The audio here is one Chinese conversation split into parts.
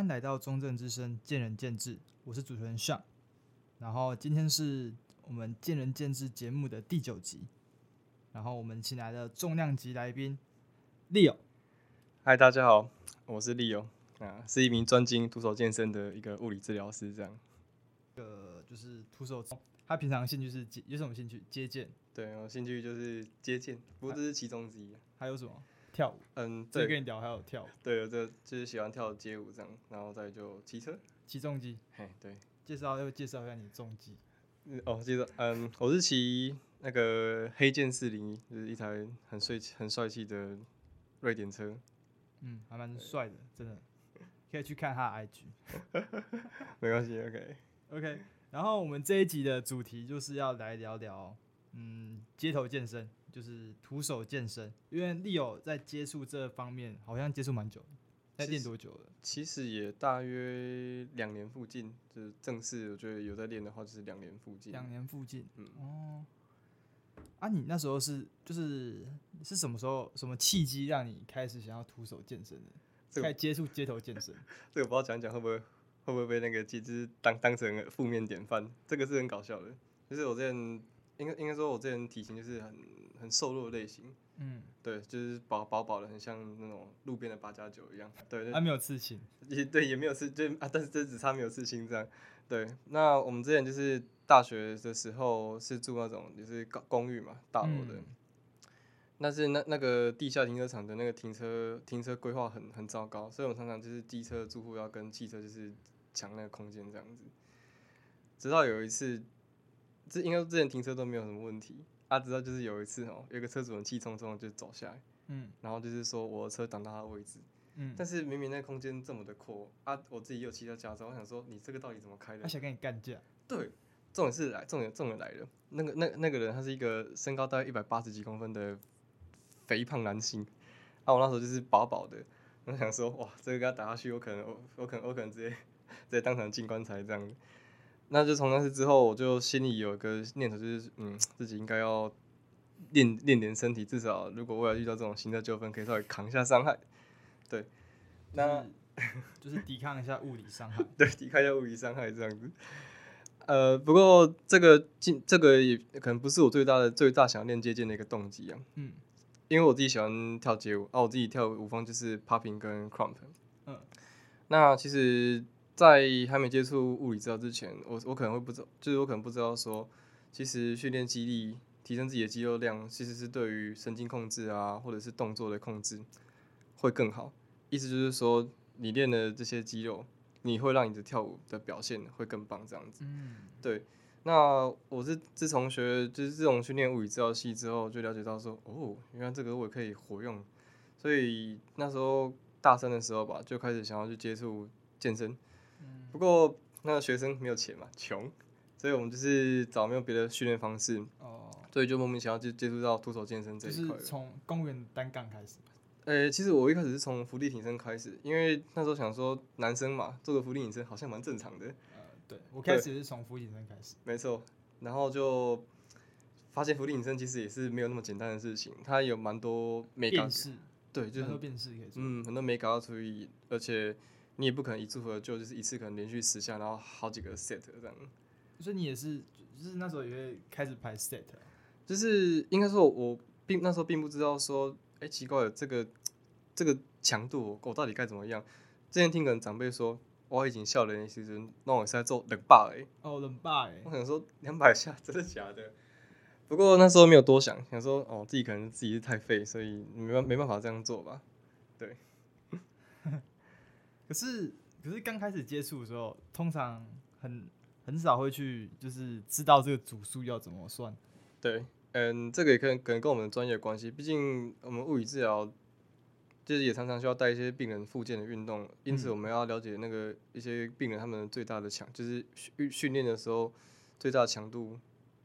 欢迎来到中正之声，见仁见智。我是主持人 Sean，然后今天是我们见仁见智节目的第九集，然后我们请来的重量级来宾 Leo。嗨，大家好，我是 Leo 啊，是一名专精徒手健身的一个物理治疗师，这样。呃，就是徒手，他平常兴趣是接，有什么兴趣？接剑。对，我兴趣就是接剑，不过这是其中之一。还有什么？跳舞。嗯，对，跟你聊还有跳舞。对，这就是喜欢跳街舞这样，然后再就骑车，骑重机。嘿，对。介绍要介绍一下你的重机。哦，介绍，嗯，我是骑那个黑剑四零一，就是一台很帅、很帅气的瑞典车。嗯，还蛮帅的，真的。可以去看他的 IG。没关系，OK。OK。然后我们这一集的主题就是要来聊聊，嗯，街头健身，就是徒手健身。因为利友在接触这方面好像接触蛮久的，在练多久了？其实也大约两年附近，就是正式我觉得有在练的话，就是两年附近。两年附近，嗯哦。啊，你那时候是就是是什么时候什么契机让你开始想要徒手健身的？开始接触街头健身？这个不知道讲讲会不会会不会被那个机制当当成负面典范？这个是很搞笑的。就是我之前应该应该说，我之前体型就是很很瘦弱的类型。嗯，对，就是薄薄薄的，很像那种路边的八加九一样。对，他没有刺青。也对，也没有刺，就啊，但是这只差没有刺青这样。对，那我们之前就是大学的时候是住那种就是公公寓嘛，大楼的。嗯、那是那那个地下停车场的那个停车停车规划很很糟糕，所以我们常常就是机车住户要跟汽车就是抢那个空间这样子。直到有一次，这应该之前停车都没有什么问题。他、啊、知道就是有一次哦，有个车主很气冲冲的就走下来，嗯，然后就是说我的车挡到他的位置，嗯，但是明明那空间这么的阔，啊，我自己又骑到驾照，我想说你这个到底怎么开的？他想跟你干架？对，重点是来，重点重点来了，那个那那个人他是一个身高大概一百八十几公分的肥胖男性，啊，我那时候就是饱饱的，我想说哇，这个给他打下去，我可能我我可能我可能直接 直接当场进棺材这样。那就从那次之后，我就心里有一个念头，就是嗯，自己应该要练练点身体，至少如果未来遇到这种行车纠纷，可以稍微扛一下伤害。对，那就是抵抗一下物理伤害。对，抵抗一下物理伤害这样子。呃，不过这个进这个也可能不是我最大的最大想要练街健的一个动机啊。嗯。因为我自己喜欢跳街舞，啊，我自己跳舞风就是 popping 跟 crump。嗯。那其实。在还没接触物理治疗之前，我我可能会不知道，就是我可能不知道说，其实训练肌力、提升自己的肌肉量，其实是对于神经控制啊，或者是动作的控制会更好。意思就是说，你练的这些肌肉，你会让你的跳舞的表现会更棒，这样子。嗯，对。那我是自从学就是这种训练物理治疗系之后，就了解到说，哦，原来这个我也可以活用。所以那时候大三的时候吧，就开始想要去接触健身。不过那个学生没有钱嘛，穷，所以我们就是找没有别的训练方式，哦，所以就莫名其妙就接触到徒手健身这一块。就是从公园单杠开始。呃、欸，其实我一开始是从伏地挺身开始，因为那时候想说男生嘛，做个伏地挺身好像蛮正常的。呃，对，我开始是从伏地挺身开始。没错，然后就发现伏地挺身其实也是没有那么简单的事情，它有蛮多美感。对，就是很多变式可以做。嗯，很多美感要注意，而且。你也不可能一组合就就是一次可能连续十下，然后好几个 set 这样。所以你也是，就是那时候也会开始排 set。就是应该说我并那时候并不知道说，哎、欸，奇怪了，这个这个强度我到底该怎么样？之前听可能长辈说，我已经笑了，其实那我是在做冷霸哎。哦，冷霸哎。我想说两百下真的假的？不过那时候没有多想，想说哦，自己可能自己是太废，所以没办没办法这样做吧。对。可是，可是刚开始接触的时候，通常很很少会去，就是知道这个组数要怎么算。对，嗯，这个也可能可能跟我们的专业有关系，毕竟我们物理治疗就是也常常需要带一些病人复健的运动，因此我们要了解那个一些病人他们最大的强，就是训训练的时候最大的强度，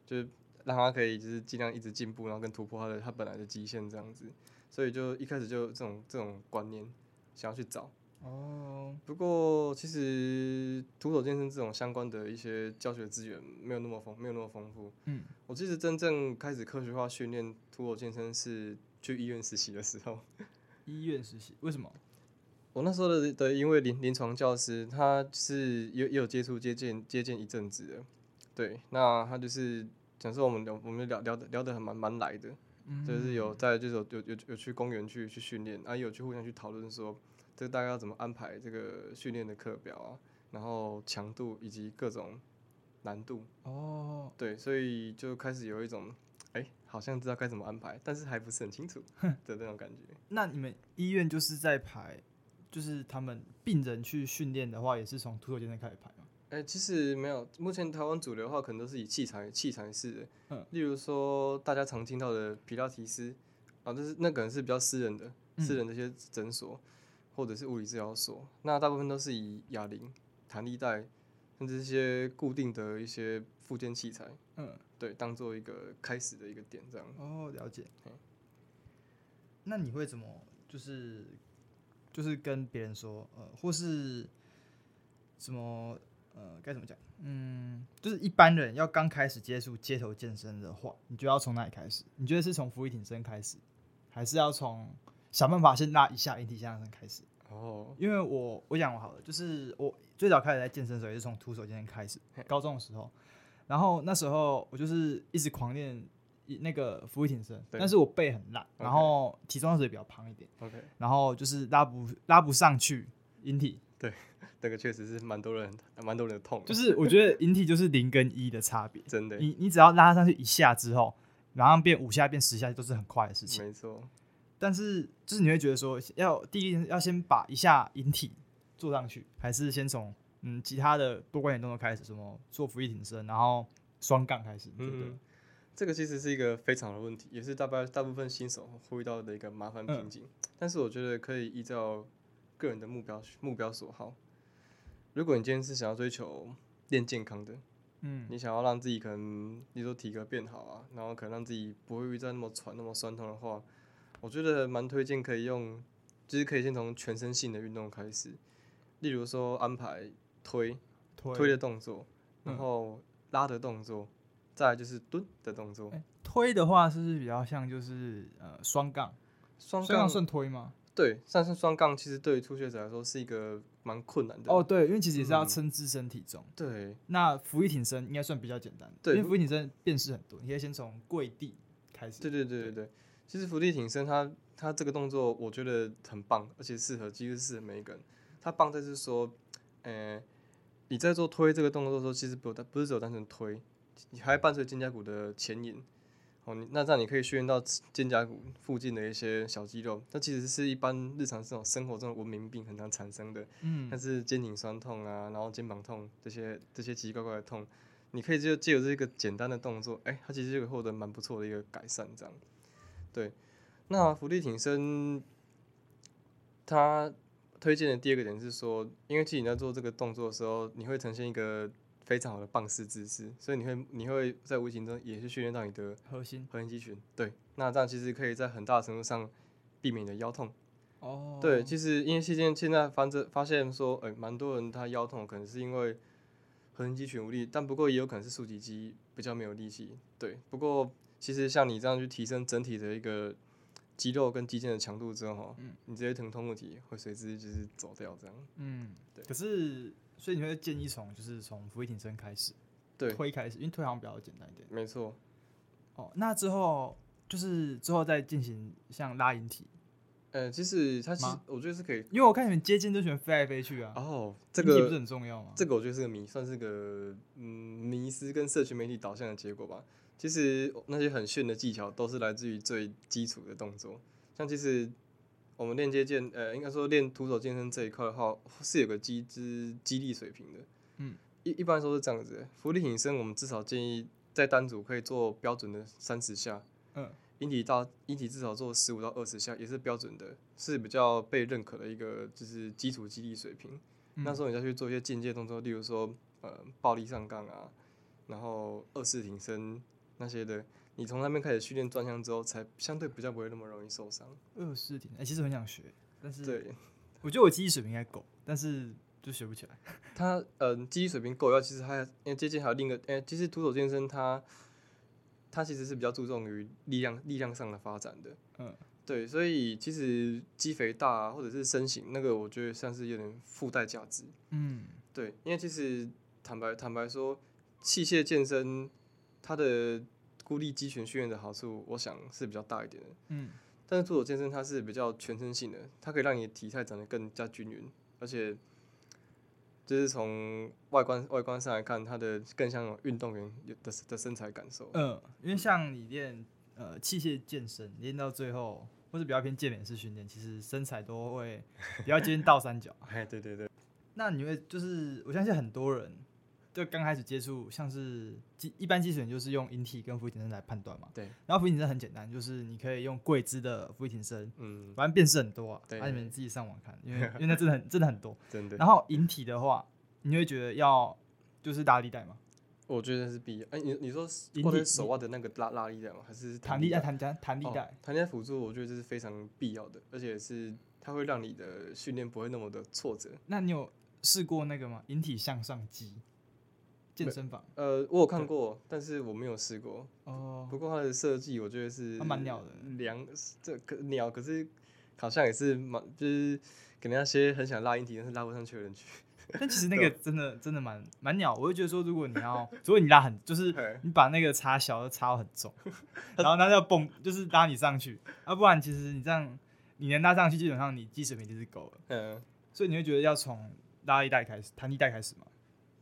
就是让他可以就是尽量一直进步，然后跟突破他的他本来的极限这样子。所以就一开始就这种这种观念想要去找。哦，不过其实徒手健身这种相关的一些教学资源没有那么丰，没有那么丰富。嗯，我其实真正开始科学化训练徒手健身是去医院实习的时候。医院实习为什么？我那时候的的因为临临床教师，他是也也有接触接见接见一阵子的，对，那他就是讲说我们聊我们聊聊的聊得还蛮蛮来的，嗯、就是有在就是有有有有去公园去去训练，啊有去互相去讨论说这大概要怎么安排这个训练的课表啊，然后强度以及各种难度哦，对，所以就开始有一种哎、欸、好像知道该怎么安排，但是还不是很清楚的那种感觉。那你们医院就是在排？就是他们病人去训练的话，也是从徒手健身开始排吗？哎、欸，其实没有。目前台湾主流的话，可能都是以器材器材式的。嗯。例如说，大家常听到的皮拉提斯，啊，就是那可能是比较私人的、私人的一些诊所，嗯、或者是物理治疗所。那大部分都是以哑铃、弹力带，甚至一些固定的一些附件器材，嗯，对，当做一个开始的一个点，这样。哦，了解。嗯、那你会怎么就是？就是跟别人说，呃，或是什么，呃，该怎么讲？嗯，就是一般人要刚开始接触街头健身的话，你觉得要从哪里开始？你觉得是从伏地挺身开始，还是要从想办法先拉一下引体向上开始？哦，因为我我讲我好了，就是我最早开始在健身的时候也是从徒手健身开始，高中的时候，然后那时候我就是一直狂练。那个伏地挺身，但是我背很烂，然后体重也比较胖一点，OK，然后就是拉不拉不上去引体，对，这个确实是蛮多人蛮多人的痛，就是我觉得引体就是零跟一的差别，真的，你你只要拉上去一下之后，然后变五下变十下都是很快的事情，没错，但是就是你会觉得说要第一要先把一下引体做上去，还是先从嗯其他的多关节动作开始，什么做俯卧挺身，然后双杠开始，对不对？嗯这个其实是一个非常的问题，也是大部大部分新手会遇到的一个麻烦瓶颈。嗯、但是我觉得可以依照个人的目标目标所好。如果你今天是想要追求练健康的，嗯，你想要让自己可能，你说体格变好啊，然后可能让自己不会遇到那么喘、那么酸痛的话，我觉得蛮推荐可以用，就是可以先从全身性的运动开始，例如说安排推推，推的动作，然后拉的动作。再来就是蹲的动作，欸、推的话是不是比较像就是呃双杠，双杠算推吗？对，算是双杠其实对于初学者来说是一个蛮困难的。哦，对，因为其实也是要撑自身体重。嗯、对，那俯卧挺身应该算比较简单，的，因为俯卧挺身变式很多，你可以先从跪地开始。对对对对对，其实伏地挺身它它这个动作我觉得很棒，而且适合几乎适合每一个人。它棒在是说，呃，你在做推这个动作的时候，其实不不是只有单纯推。你还伴随肩胛骨的前引，哦，那这样你可以训练到肩胛骨附近的一些小肌肉。那其实是一般日常这种生活中的文明病很常产生的，嗯，像是肩颈酸痛啊，然后肩膀痛这些这些奇奇怪怪的痛，你可以就借由这个简单的动作，哎、欸，它其实就可以获得蛮不错的一个改善。这样，对。那伏地挺身，他推荐的第二个点是说，因为其实你在做这个动作的时候，你会呈现一个。非常好的棒式姿势，所以你会你会在无形中也是训练到你的核心核心肌群。对，那这样其实可以在很大程度上避免你的腰痛。哦，对，其实因为现在现在发发现说，哎、欸，蛮多人他腰痛可能是因为核心肌群无力，但不过也有可能是竖脊肌比较没有力气。对，不过其实像你这样去提升整体的一个肌肉跟肌腱的强度之后，嗯，你这些疼痛问题会随之就是走掉这样。嗯，对。可是。所以你会建议从就是从伏地挺身开始，对，推开始，因为推好像比较简单一点。没错。哦，那之后就是之后再进行像拉引体。呃，其实它其实我觉得是可以，因为我看你们接近都喜欢飞来飞去啊。哦，这个不是很重要吗？这个我觉得是个迷，算是个嗯迷失跟社群媒体导向的结果吧。其实那些很炫的技巧都是来自于最基础的动作，像其实。我们练接健，呃，应该说练徒手健身这一块的话，是有个基之肌力水平的。嗯，一一般说是这样子。浮力挺身，我们至少建议在单组可以做标准的三十下。嗯，引体到引体至少做十五到二十下，也是标准的，是比较被认可的一个就是基础肌力水平。嗯、那时候你再去做一些间接动作，例如说呃暴力上杠啊，然后二式挺身那些的。你从那边开始训练转向之后，才相对比较不会那么容易受伤。二式挺，哎，其实很想学，但是对，我觉得我记忆水平应该够，但是就学不起来。他嗯，记忆水平够，要其实他因为接近还有另一个，哎，其实徒手健身它它其实是比较注重于力量力量上的发展的。嗯，对，所以其实肌肥大啊，或者是身形那个，我觉得算是有点附带价值。嗯，对，因为其实坦白坦白说，器械健身它的孤立肌群训练的好处，我想是比较大一点的。嗯，但是做手健身它是比较全身性的，它可以让你的体态长得更加均匀，而且就是从外观外观上来看，它的更像运动员的的身材感受。嗯，因为像你练呃器械健身，练到最后。或是比较偏健美式训练，其实身材都会比较接近倒三角。哎，对对对。那你会就是，我相信很多人就刚开始接触，像是基一般基础点就是用引体跟伏地挺身来判断嘛。对。然后伏地挺身很简单，就是你可以用跪姿的伏地挺身，嗯，反正变式很多啊。对。那你们自己上网看，因为 因为那真的很真的很多。真的。然后引体的话，你会觉得要就是拉力带吗？我觉得是必要。哎、欸，你你说或者手腕的那个拉拉力带吗？还是弹力带？弹弹弹力带？弹力带辅助，我觉得这是非常必要的，而且是它会让你的训练不会那么的挫折。那你有试过那个吗？引体向上机？健身房？呃，我有看过，但是我没有试过。哦。不过它的设计，我觉得是蛮鸟的。两这可鸟，可是好像也是蛮就是给那些很想拉引体但是拉不上去的人去。但其实那个真的真的蛮蛮鸟，我会觉得说，如果你要，如果你拉很，就是你把那个插销插到很重，然后那要蹦，就是拉你上去，要、啊、不然其实你这样你能拉上去，基本上你肌水平就是够了。嗯，所以你会觉得要从拉力带开始，弹力带开始吗？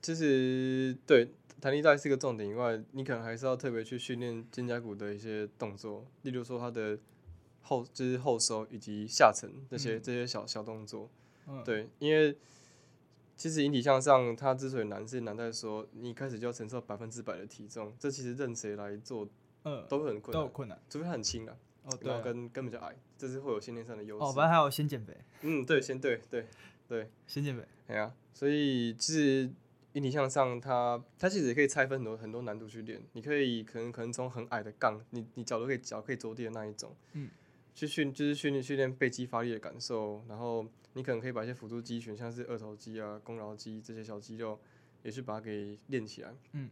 其实对，弹力带是一个重点以外，你可能还是要特别去训练肩胛骨的一些动作，例如说它的后就是后收以及下沉这些、嗯、这些小小动作。嗯，对，因为。其实引体向上，它之所以难，是难在说你一开始就要承受百分之百的体重，这其实任谁来做，嗯，都很困难，都有困难，除非他很轻啊，哦，对，跟跟比较矮，这是会有先天上的优势。哦，反正还有先减肥。嗯，对，先对对对，先减肥。对啊，所以其实引体向上它，它它其实也可以拆分很多很多难度去练。你可以可能可能从很矮的杠，你你脚都可以脚可以着地的那一种，嗯，去训就是训练训练背肌发力的感受，然后。你可能可以把一些辅助肌群，像是二头肌啊、肱桡肌这些小肌肉，也去把它给练起来。嗯。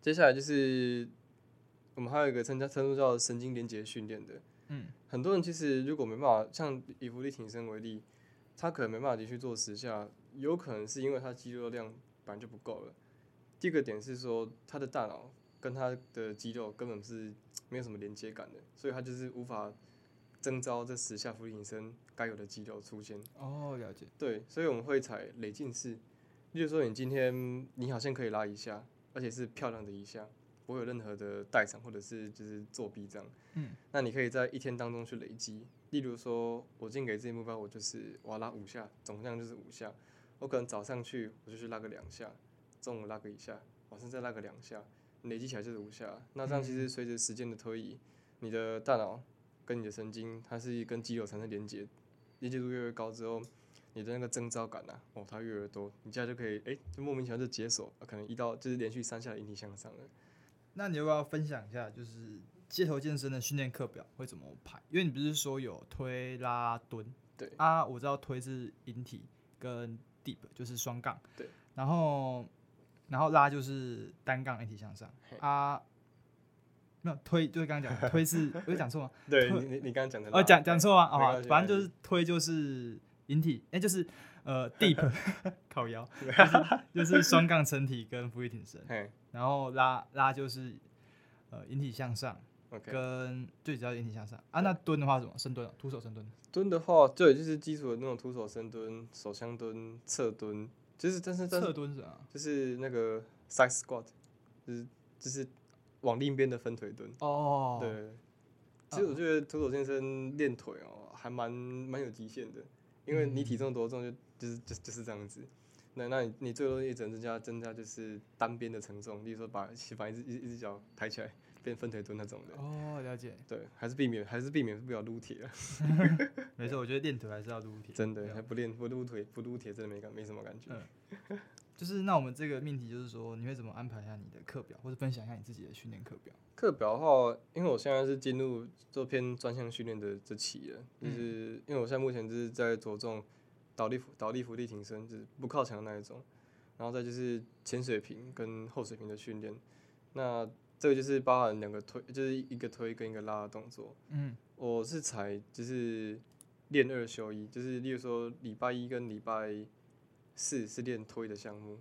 接下来就是我们还有一个称叫称作叫神经连接训练的。嗯。很多人其实如果没办法，像以伏地挺身为例，他可能没办法连续做十下，有可能是因为他肌肉量本来就不够了。第二个点是说，他的大脑跟他的肌肉根本是没有什么连接感的，所以他就是无法。征召这十下伏地挺身该有的肌肉出现哦，了解。对，所以我们会采累进式，例如说你今天你好像可以拉一下，而且是漂亮的一下，不会有任何的代偿或者是就是作弊这样。嗯，那你可以在一天当中去累积。例如说，我今天给自己目标，我就是我要拉五下，总量就是五下。我可能早上去我就去拉个两下，中午拉个一下，晚上再拉个两下，累积起来就是五下。那这样其实随着时间的推移，你的大脑。跟你的神经，它是跟肌肉产生连接，连接度越来越高之后，你的那个征召感啊，哦，它越来越多，你这样就可以，诶、欸，就莫名其妙就解锁，可能一到就是连续三下引体向上了。那你要不要分享一下，就是街头健身的训练课表会怎么排？因为你不是说有推拉蹲？对啊，我知道推是引体跟 deep 就是双杠，对，然后然后拉就是单杠引体向上啊。没有推，就是刚刚讲推是，我有讲错吗？对你，你你刚刚讲的哦，讲讲错吗？啊，反正就是推就是引体，哎、欸，就是呃 deep 靠腰，就是双杠撑体跟伏地挺身，然后拉拉就是呃引体向上跟最主要引体向上。啊。那蹲的话是什么？深蹲，徒手深蹲。蹲的话，对，就是基础的那种徒手深蹲、手枪蹲、侧蹲，就是但是侧蹲是啊，就是那个 side squat，就是就是。往另一边的分腿蹲。哦，对，其实我觉得徒手健身练腿哦，还蛮蛮有极限的，因为你体重多重就就是就就是这样子，那那你你最多也只能增加增加就是单边的承重，例如说把把一只一一只脚抬起来变分 腿蹲那种的。哦，了解，对，还是避免还是避免不了撸铁啊，没错，我觉得练腿还是要撸铁，真的还不练不撸腿不撸铁真的没感没什么感觉。嗯。就是那我们这个命题就是说，你会怎么安排一下你的课表，或者分享一下你自己的训练课表？课表的话，因为我现在是进入做偏专项训练的这期了，就是因为我现在目前就是在着重倒立伏倒立伏地挺身，就是不靠墙的那一种，然后再就是前水平跟后水平的训练。那这个就是包含两个推，就是一个推跟一个拉的动作。嗯，我是才就是练二休一，就是例如说礼拜一跟礼拜四是练推的项目，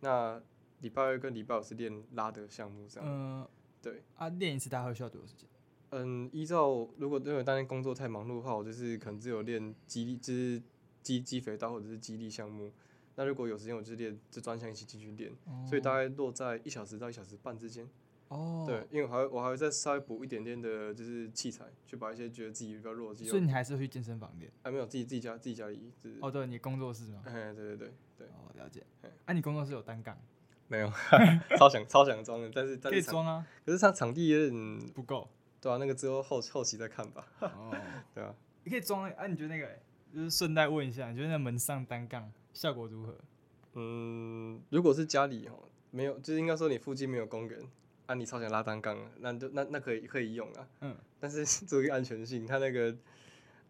那礼拜二跟礼拜五是练拉的项目，这样。嗯，对。啊，练一次大概需要多少时间？嗯，依照如果因为当天工作太忙碌的话，我就是可能只有练肌力，就是肌肌肥大或者是肌力项目。那如果有时间，我就练这专项一起进去练，哦，所以大概落在一小时到一小时半之间。哦，对，因为我还我还会再稍微补一点点的，就是器材，去把一些觉得自己比较弱的肌肉。所以你还是会去健身房练？哎，没有，自己自己家自己家里。就是、哦，对，你工作室吗？哎，对对对对。哦，了解。哎，啊，你工作室有单杠？没有，超想超想装的，但是但是可以装啊，可是它场地有点不够。对啊，那个之后后后期再看吧。哦，对啊，你可以装啊，你觉得那个，就是顺带问一下，你觉得那门上单杠效果如何？嗯，如果是家里哦，没有，就是应该说你附近没有公园。啊，你超想拉单杠，那就那那可以可以用啊。嗯。但是 注意安全性，它那个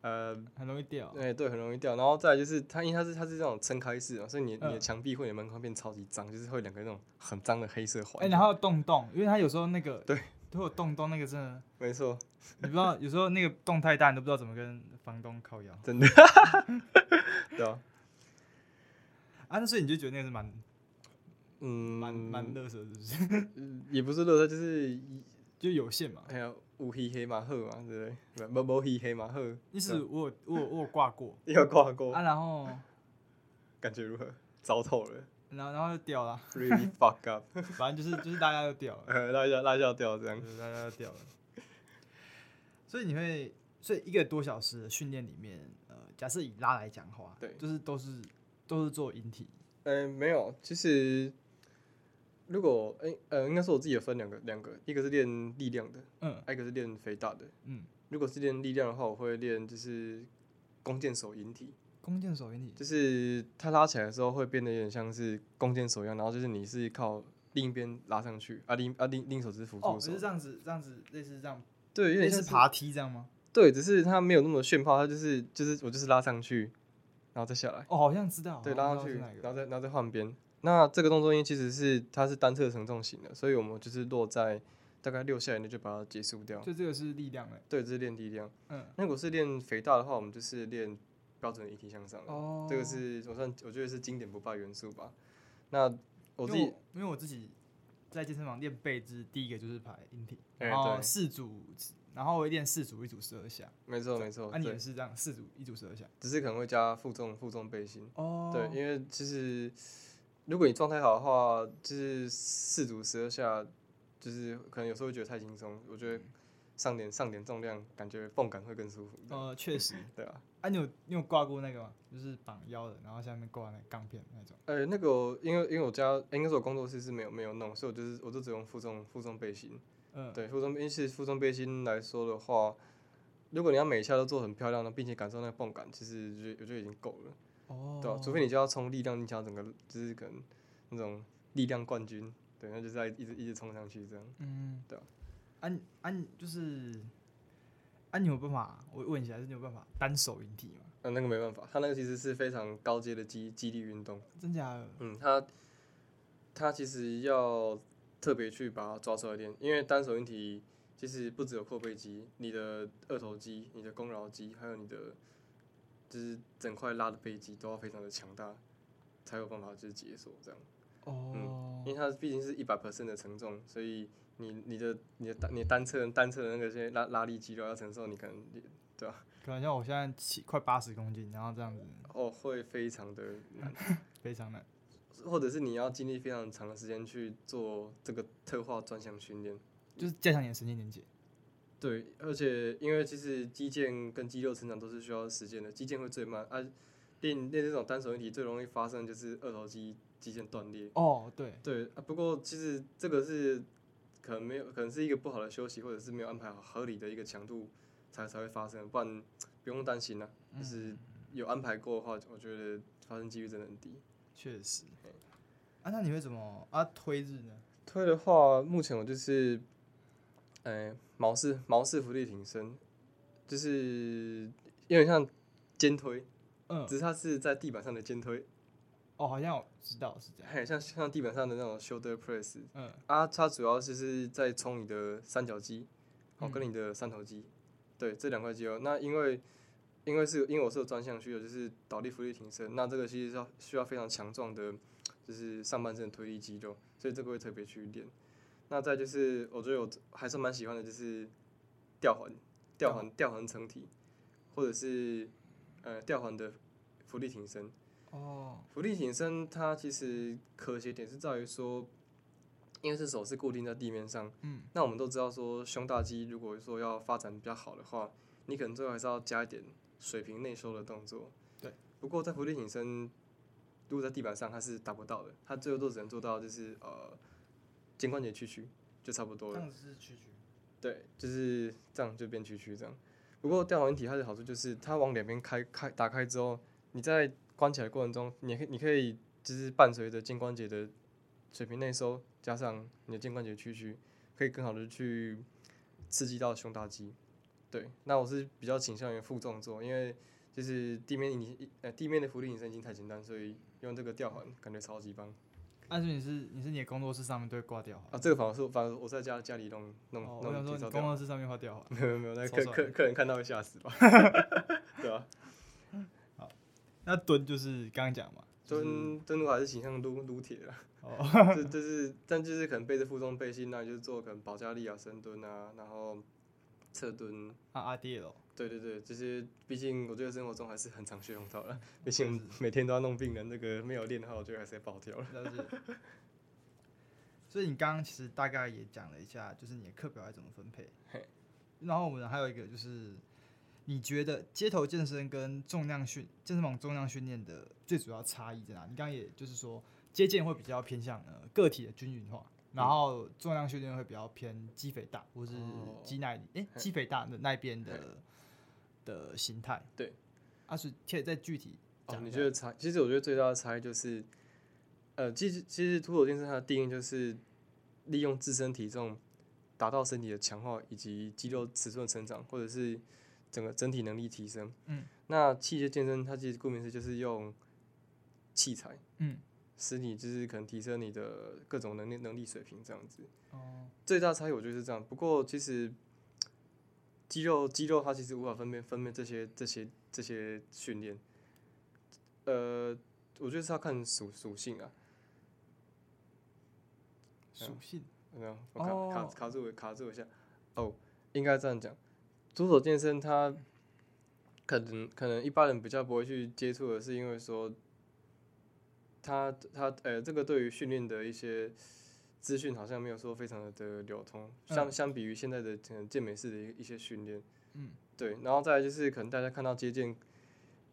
呃很容易掉。对、欸、对，很容易掉。然后再来就是它，因为它是它是这种撑开式嘛，所以你、嗯、你的墙壁或者门框变超级脏，就是会两个那种很脏的黑色环。哎、欸，然后洞洞，因为它有时候那个 对都有洞洞，那个真的没错。你不知道有时候那个洞太大，你都不知道怎么跟房东靠腰。真的。对啊。啊，那所以你就觉得那个是蛮。嗯，蛮蛮乐色，是不是？也不是乐色，就是就有限嘛。还有乌黑黑马赫嘛，对不对？不不黑黑马赫。意思我有我有我有挂过，有挂过啊，然后 感觉如何？糟透了。然后然后就掉了。Really fuck up。反正就是就是大家都掉了，拉一下拉一下掉这样，大家都掉了。所以你会，所以一个多小时的训练里面，呃，假设以拉来讲的话，对，就是都是都是做引体。嗯，没有，其实。如果诶、欸、呃，应该是我自己有分两个两个，一个是练力量的，嗯，一个是练肥大的，嗯。如果是练力量的话，我会练就是弓箭手引体。弓箭手引体就是它拉起来的时候会变得有点像是弓箭手一样，然后就是你是靠另一边拉上去，啊另啊另另一手是辅助手。哦，是这样子，这样子类似这样。对，类似爬梯这样吗？对，只是它没有那么炫炮，它就是就是我就是拉上去，然后再下来。哦，好像知道。对，拉上去，然后再然后再换边。那这个动作因为其实是它是单侧承重型的，所以我们就是落在大概六下以内就把它结束掉。就这个是力量的。对，这是练力量。嗯。那如果是练肥大的话，我们就是练标准的引体向上。哦。这个是我算我觉得是经典不败元素吧。那我自己因，因为我自己在健身房练背姿，第一个就是排引体，然后四组，然后我会练四组一组十二下。没错没错。那、啊、你也是这样，四组一组十二下。只是可能会加负重负重背心。哦。对，因为其实。如果你状态好的话，就是四组十二下，就是可能有时候会觉得太轻松。我觉得上点上点重量，感觉泵感会更舒服。呃，确实，对啊。啊，你有你有挂过那个吗？就是绑腰的，然后下面挂那个钢片那种。呃、欸，那个因为因为我家应该是我工作室是没有没有弄，所以我就是我就只用负重负重背心。嗯。对，负重因为是负重背心来说的话，如果你要每一下都做很漂亮的，并且感受那个泵感，其实我觉得我觉得已经够了。哦，对啊，除非你就要冲力量，你想要整个就是可能那种力量冠军，对，那就是在一直一直冲上去这样。嗯，对啊。安安就是，安你有办法？我问一下，是你有办法单手引体吗？啊，那个没办法，他那个其实是非常高阶的肌肌力运动。真假的？嗯，他他其实要特别去把它抓出来练，因为单手引体其实不只有阔背肌，你的二头肌、你的肱桡肌，还有你的。就是整块拉的背肌都要非常的强大，才有办法就是解锁这样。哦。嗯，因为它毕竟是一百 percent 的承重，所以你你的你的单你单侧单侧的那个些拉拉力肌肉要承受，你可能对吧？可能像我现在起快八十公斤，然后这样子。哦，会非常的难，非常难。或者是你要经历非常长的时间去做这个特化专项训练，就是加强你的神经连接。对，而且因为其实肌腱跟肌肉成长都是需要时间的，肌腱会最慢啊。练练这种单手引体最容易发生就是二头肌肌腱断裂。哦，对。对啊，不过其实这个是可能没有，可能是一个不好的休息，或者是没有安排好合理的一个强度才才会发生，不然不用担心啦。就是有安排过的话，我觉得发生几率真的很低。确实。啊，那你会怎么啊推日呢？推的话，目前我就是。哎、欸，毛式毛式浮地挺身，就是有点像肩推，嗯，只是它是在地板上的肩推。哦，好像我知道是这样。嘿，像像地板上的那种 shoulder press，嗯，啊，它主要就是在冲你的三角肌，哦，跟你的三头肌，嗯、对，这两块肌肉。那因为因为是因为我是有专项需求，就是倒立、浮力挺身，那这个其实要需要非常强壮的，就是上半身的推力肌肉，所以这个会特别去练。那再就是，我觉得我还是蛮喜欢的，就是吊环、吊环、吊环撑体，或者是呃吊环的浮力挺身。哦，浮力挺身它其实可惜点是在于说，因为是手是固定在地面上，嗯，那我们都知道说胸大肌如果说要发展比较好的话，你可能最后还是要加一点。水平内收的动作，对。不过在浮力挺身，如果在地板上，它是达不到的。它最后都只能做到就是呃，肩关节屈曲，就差不多了。这样子是屈曲。对，就是这样就变屈曲这样。不过吊环体它的好处就是它往两边开开打开之后，你在关起来过程中，你可你可以就是伴随着肩关节的水平内收，加上你的肩关节屈曲，可以更好的去刺激到胸大肌。对，那我是比较倾向于负重做，因为就是地面你呃地面的浮力引身已经太简单，所以用这个吊环感觉超级棒。但是你是你是你的工作室上面都会挂掉？啊，这个反而是反正我在家家里弄弄弄。我想说你工作室上面挂吊环？没有没有，那客客客人看到会吓死吧？对啊。好，那蹲就是刚刚讲嘛，蹲蹲的话还是倾向撸撸铁了。哦。就就是，但就是可能背着负重背心，那就是做可能保加利亚深蹲啊，然后。侧蹲啊啊跌了，对对对，这些毕竟我觉得生活中还是很常需要用到的，毕竟每天都要弄病人，那个没有练的话，我觉得还是爆掉了。是所以你刚刚其实大概也讲了一下，就是你的课表要怎么分配。嘿，然后我们还有一个就是，你觉得街头健身跟重量训健身房重量训练的最主要差异在哪？你刚刚也就是说，接健会比较偏向呃个体的均匀化。然后重量训练会比较偏肌肥大，或是肌耐力，哎、哦，肌肥大的那边的的心态。对，啊，是可以再具体哦。你觉得差？其实我觉得最大的差异就是，呃，其实其实徒手健身它的定义就是利用自身体重达到身体的强化以及肌肉尺寸的成长，或者是整个整体能力提升。嗯，那器械健身它其实顾名思义就是用器材。嗯。使你就是可能提升你的各种能力能力水平这样子。哦。最大差异我觉得是这样。不过其实肌肉肌肉它其实无法分辨分辨这些这些这些训练。呃，我觉得是要看属属性啊。属性。有没有？我卡卡卡住我卡住我一下。哦，应该这样讲。徒手健身它可能可能一般人比较不会去接触的是因为说。它它呃、欸，这个对于训练的一些资讯好像没有说非常的流通，相相比于现在的健美式的一一些训练，嗯，对，然后再来就是可能大家看到接健，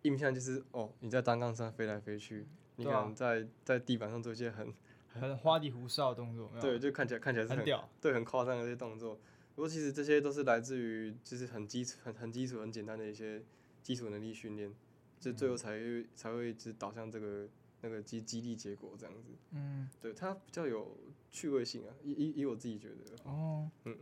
印象就是哦，你在单杠上飞来飞去，你可能在在地板上做一些很很花里胡哨的动作，对，就看起来看起来是很，对，很夸张的一些动作。不过其实这些都是来自于就是很基础很很基础很简单的一些基础能力训练，就最后才会才会一直导向这个。那个激激励结果这样子，嗯，对，它比较有趣味性啊，以以以我自己觉得，哦，嗯，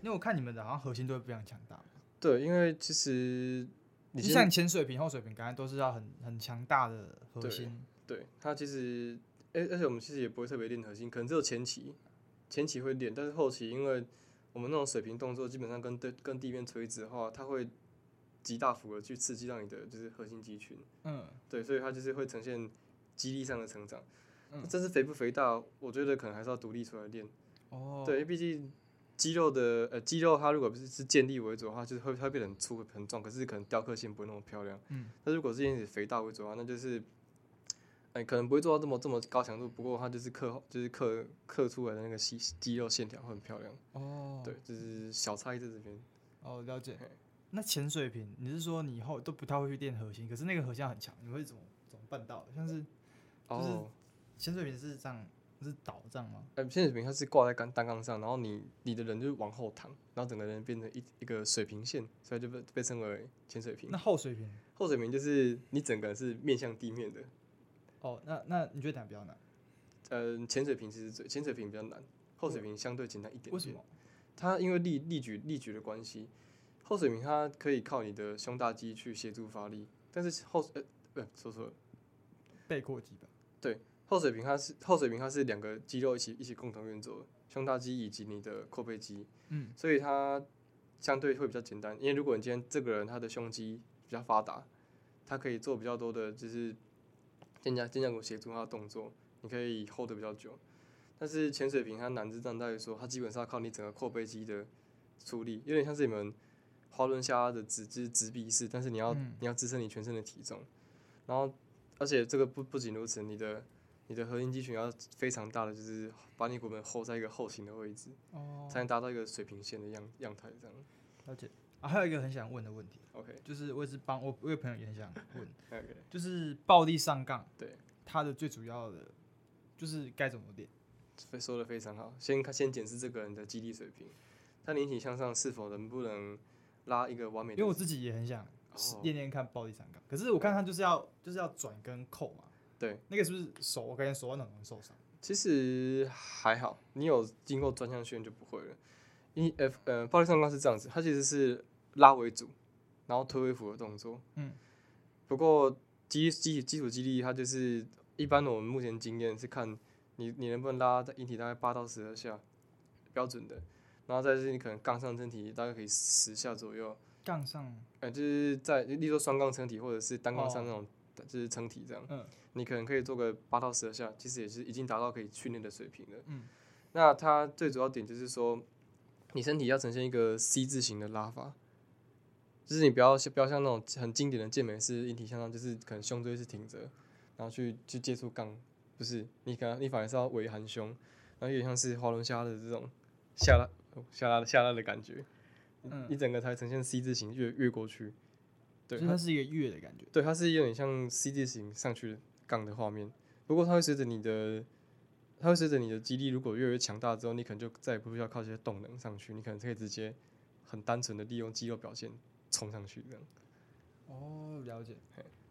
因为我看你们的好像核心都会非常强大，对，因为其实你像前水平、后水平，刚才都是要很很强大的核心，对，它其实，而、欸，而且我们其实也不会特别练核心，可能只有前期，前期会练，但是后期因为我们那种水平动作基本上跟对跟地面垂直的话，它会。极大幅的去刺激到你的就是核心肌群，嗯，对，所以它就是会呈现肌力上的成长。嗯，这是肥不肥大，我觉得可能还是要独立出来练。哦，对，因为毕竟肌肉的呃肌肉，它如果不是是建立为主的话，就是会它会变得很粗很壮，可是可能雕刻性不会那么漂亮。嗯，那如果是以肥大为主的话，那就是哎、欸、可能不会做到这么这么高强度，不过它就是刻就是刻刻出来的那个肌肌肉线条会很漂亮。哦，对，就是小差异在这边。哦，了解。那潜水瓶，你是说你以后都不太会去练核心，可是那个核心很强，你会怎么怎么办到？像是，就是潜水平是这样，是倒这样吗？呃，潜水平它是挂在单单杠上，然后你你的人就往后躺，然后整个人变成一一个水平线，所以就被被称为潜水瓶。那后水平？后水平就是你整个人是面向地面的。哦，那那你觉得哪比较难？呃，前水平其实最前水平比较难，后水平相对简单一点点。为什么？它因为力力举力举的关系。后水平它可以靠你的胸大肌去协助发力，但是后呃不说错了，背阔肌吧？对，后水平它是后水平，它是两个肌肉一起一起共同运作，胸大肌以及你的阔背肌。嗯，所以它相对会比较简单。因为如果你今天这个人他的胸肌比较发达，他可以做比较多的，就是肩胛肩胛骨协助他的动作，你可以 hold 得比较久。但是潜水瓶它难之处在于说，它基本上靠你整个阔背肌的出力，有点像是你们滑轮下的直直直臂式，但是你要、嗯、你要支撑你全身的体重，然后而且这个不不仅如此，你的你的核心肌群要非常大的，就是把你骨盆 hold 在一个后倾的位置，哦，才能达到一个水平线的样样态这样。了解。啊，还有一个很想问的问题，OK，就是我也是帮我我有朋友也很想问，OK，就是暴力上杠，对，它的最主要的就是该怎么练？说的非常好，先看先检视这个人的肌力水平，他引体向上是否能不能拉一个完美的？因为我自己也很想练练看暴力三杠，可是我看他就是要就是要转跟扣嘛，对，那个是不是手我感觉手腕很容易受伤？其实还好，你有经过专项训练就不会了。因 F 呃暴力上杠是这样子，它其实是拉为主，然后推为辅的动作。嗯，不过基基基础肌力它就是一般的，我们目前经验是看。你你能不能拉在引体大概八到十二下，标准的，然后再是你可能杠上撑体大概可以十下左右。杠上，呃，就是在例如说双杠撑体或者是单杠上那种，就是撑体这样。嗯。你可能可以做个八到十二下，其实也是已经达到可以训练的水平了。嗯。那它最主要点就是说，你身体要呈现一个 C 字形的拉法，就是你不要不要像那种很经典的健美式引体向上，就是可能胸椎是挺着，然后去去接触杠。不是，你可能你反而是要微含胸，然后有点像是滑轮下的这种下拉、下拉、下拉的感觉，嗯，你整个才呈现 C 字形越越过去，对，它是一个越的感觉，对，它是有点像 C 字形上去杠的画面。不过它会随着你的，它会随着你的肌力如果越来越强大之后，你可能就再也不需要靠这些动能上去，你可能可以直接很单纯的利用肌肉表现冲上去这样。哦，了解，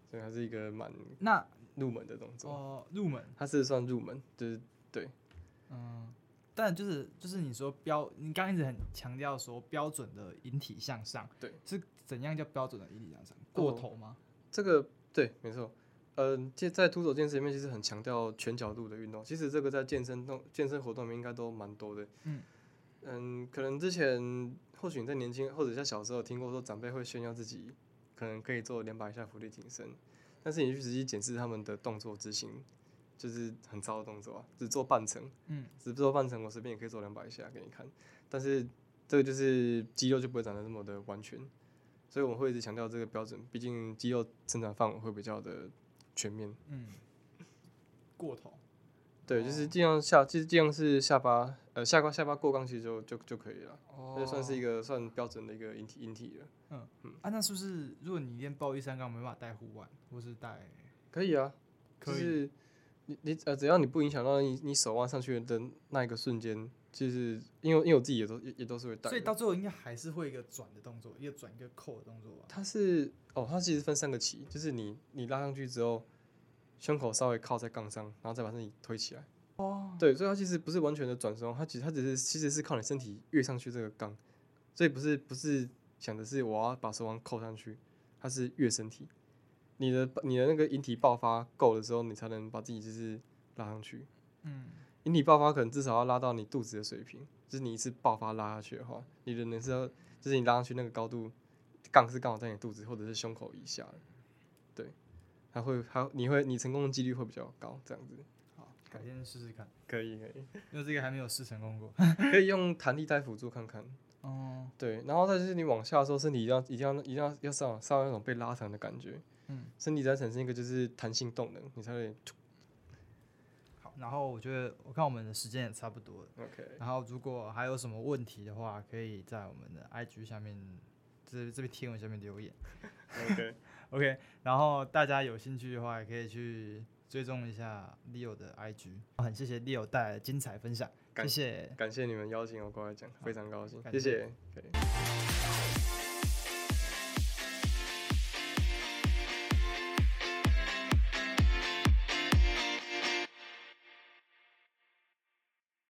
所以它是一个蛮那。入门的动作哦，入门，它是算入门，就是对，嗯，但就是就是你说标，你刚刚一直很强调说标准的引体向上，对，是怎样叫标准的引体向上？过头吗？这个对，没错，嗯，在在徒手健身里面其实很强调全角度的运动，其实这个在健身动健身活动里面应该都蛮多的，嗯嗯，可能之前或许你在年轻或者在小时候听过说长辈会炫耀自己可能可以做两百下浮力挺身。但是你去仔细检视他们的动作执行，就是很糟的动作啊，只做半程，嗯，只做半程，我随便也可以做两百下给你看。但是这个就是肌肉就不会长得那么的完全，所以我们会一直强调这个标准，毕竟肌肉生长范围会比较的全面。嗯，过头。对，就是尽量下，其实尽量是下巴，呃，下巴下巴过杠其实就就就可以了，哦，这算是一个算标准的一个引体引体了。嗯嗯，啊，那是不是如果你练暴力三杠没办法带护腕，或是带？可以啊，可以。就是你你呃，只要你不影响到你你手腕上去的那一个瞬间，就是因为因为我自己也都也也都是会带，所以到最后应该还是会一个转的动作，一个转一个扣的动作吧。它是哦，它其实分三个期，就是你你拉上去之后。胸口稍微靠在杠上，然后再把身体推起来。哦，对，所以它其实不是完全的转身，它其实它只是其实是靠你身体跃上去这个杠，所以不是不是想的是我要把手腕扣上去，它是跃身体。你的你的那个引体爆发够的时候，你才能把自己就是拉上去。嗯，引体爆发可能至少要拉到你肚子的水平，就是你一次爆发拉下去的话，你的人是要就是你拉上去那个高度，杠是刚好在你肚子或者是胸口以下对。还会还你会你成功的几率会比较高，这样子。好，改天试试看。可以可以，因为这个还没有试成功过。可以用弹力带辅助看看。哦。对，然后再就是你往下的时候，身体一定要一定要一定要要上上那种被拉长的感觉。嗯。身体才产生一个就是弹性动能，你才会。好，然后我觉得我看我们的时间也差不多了。OK。然后如果还有什么问题的话，可以在我们的 IG 下面，这这边贴文下面留言。OK。OK，然后大家有兴趣的话，也可以去追踪一下 Leo 的 IG。很谢谢 Leo 带来的精彩分享，谢谢，感谢你们邀请我过来讲，非常高兴，谢谢。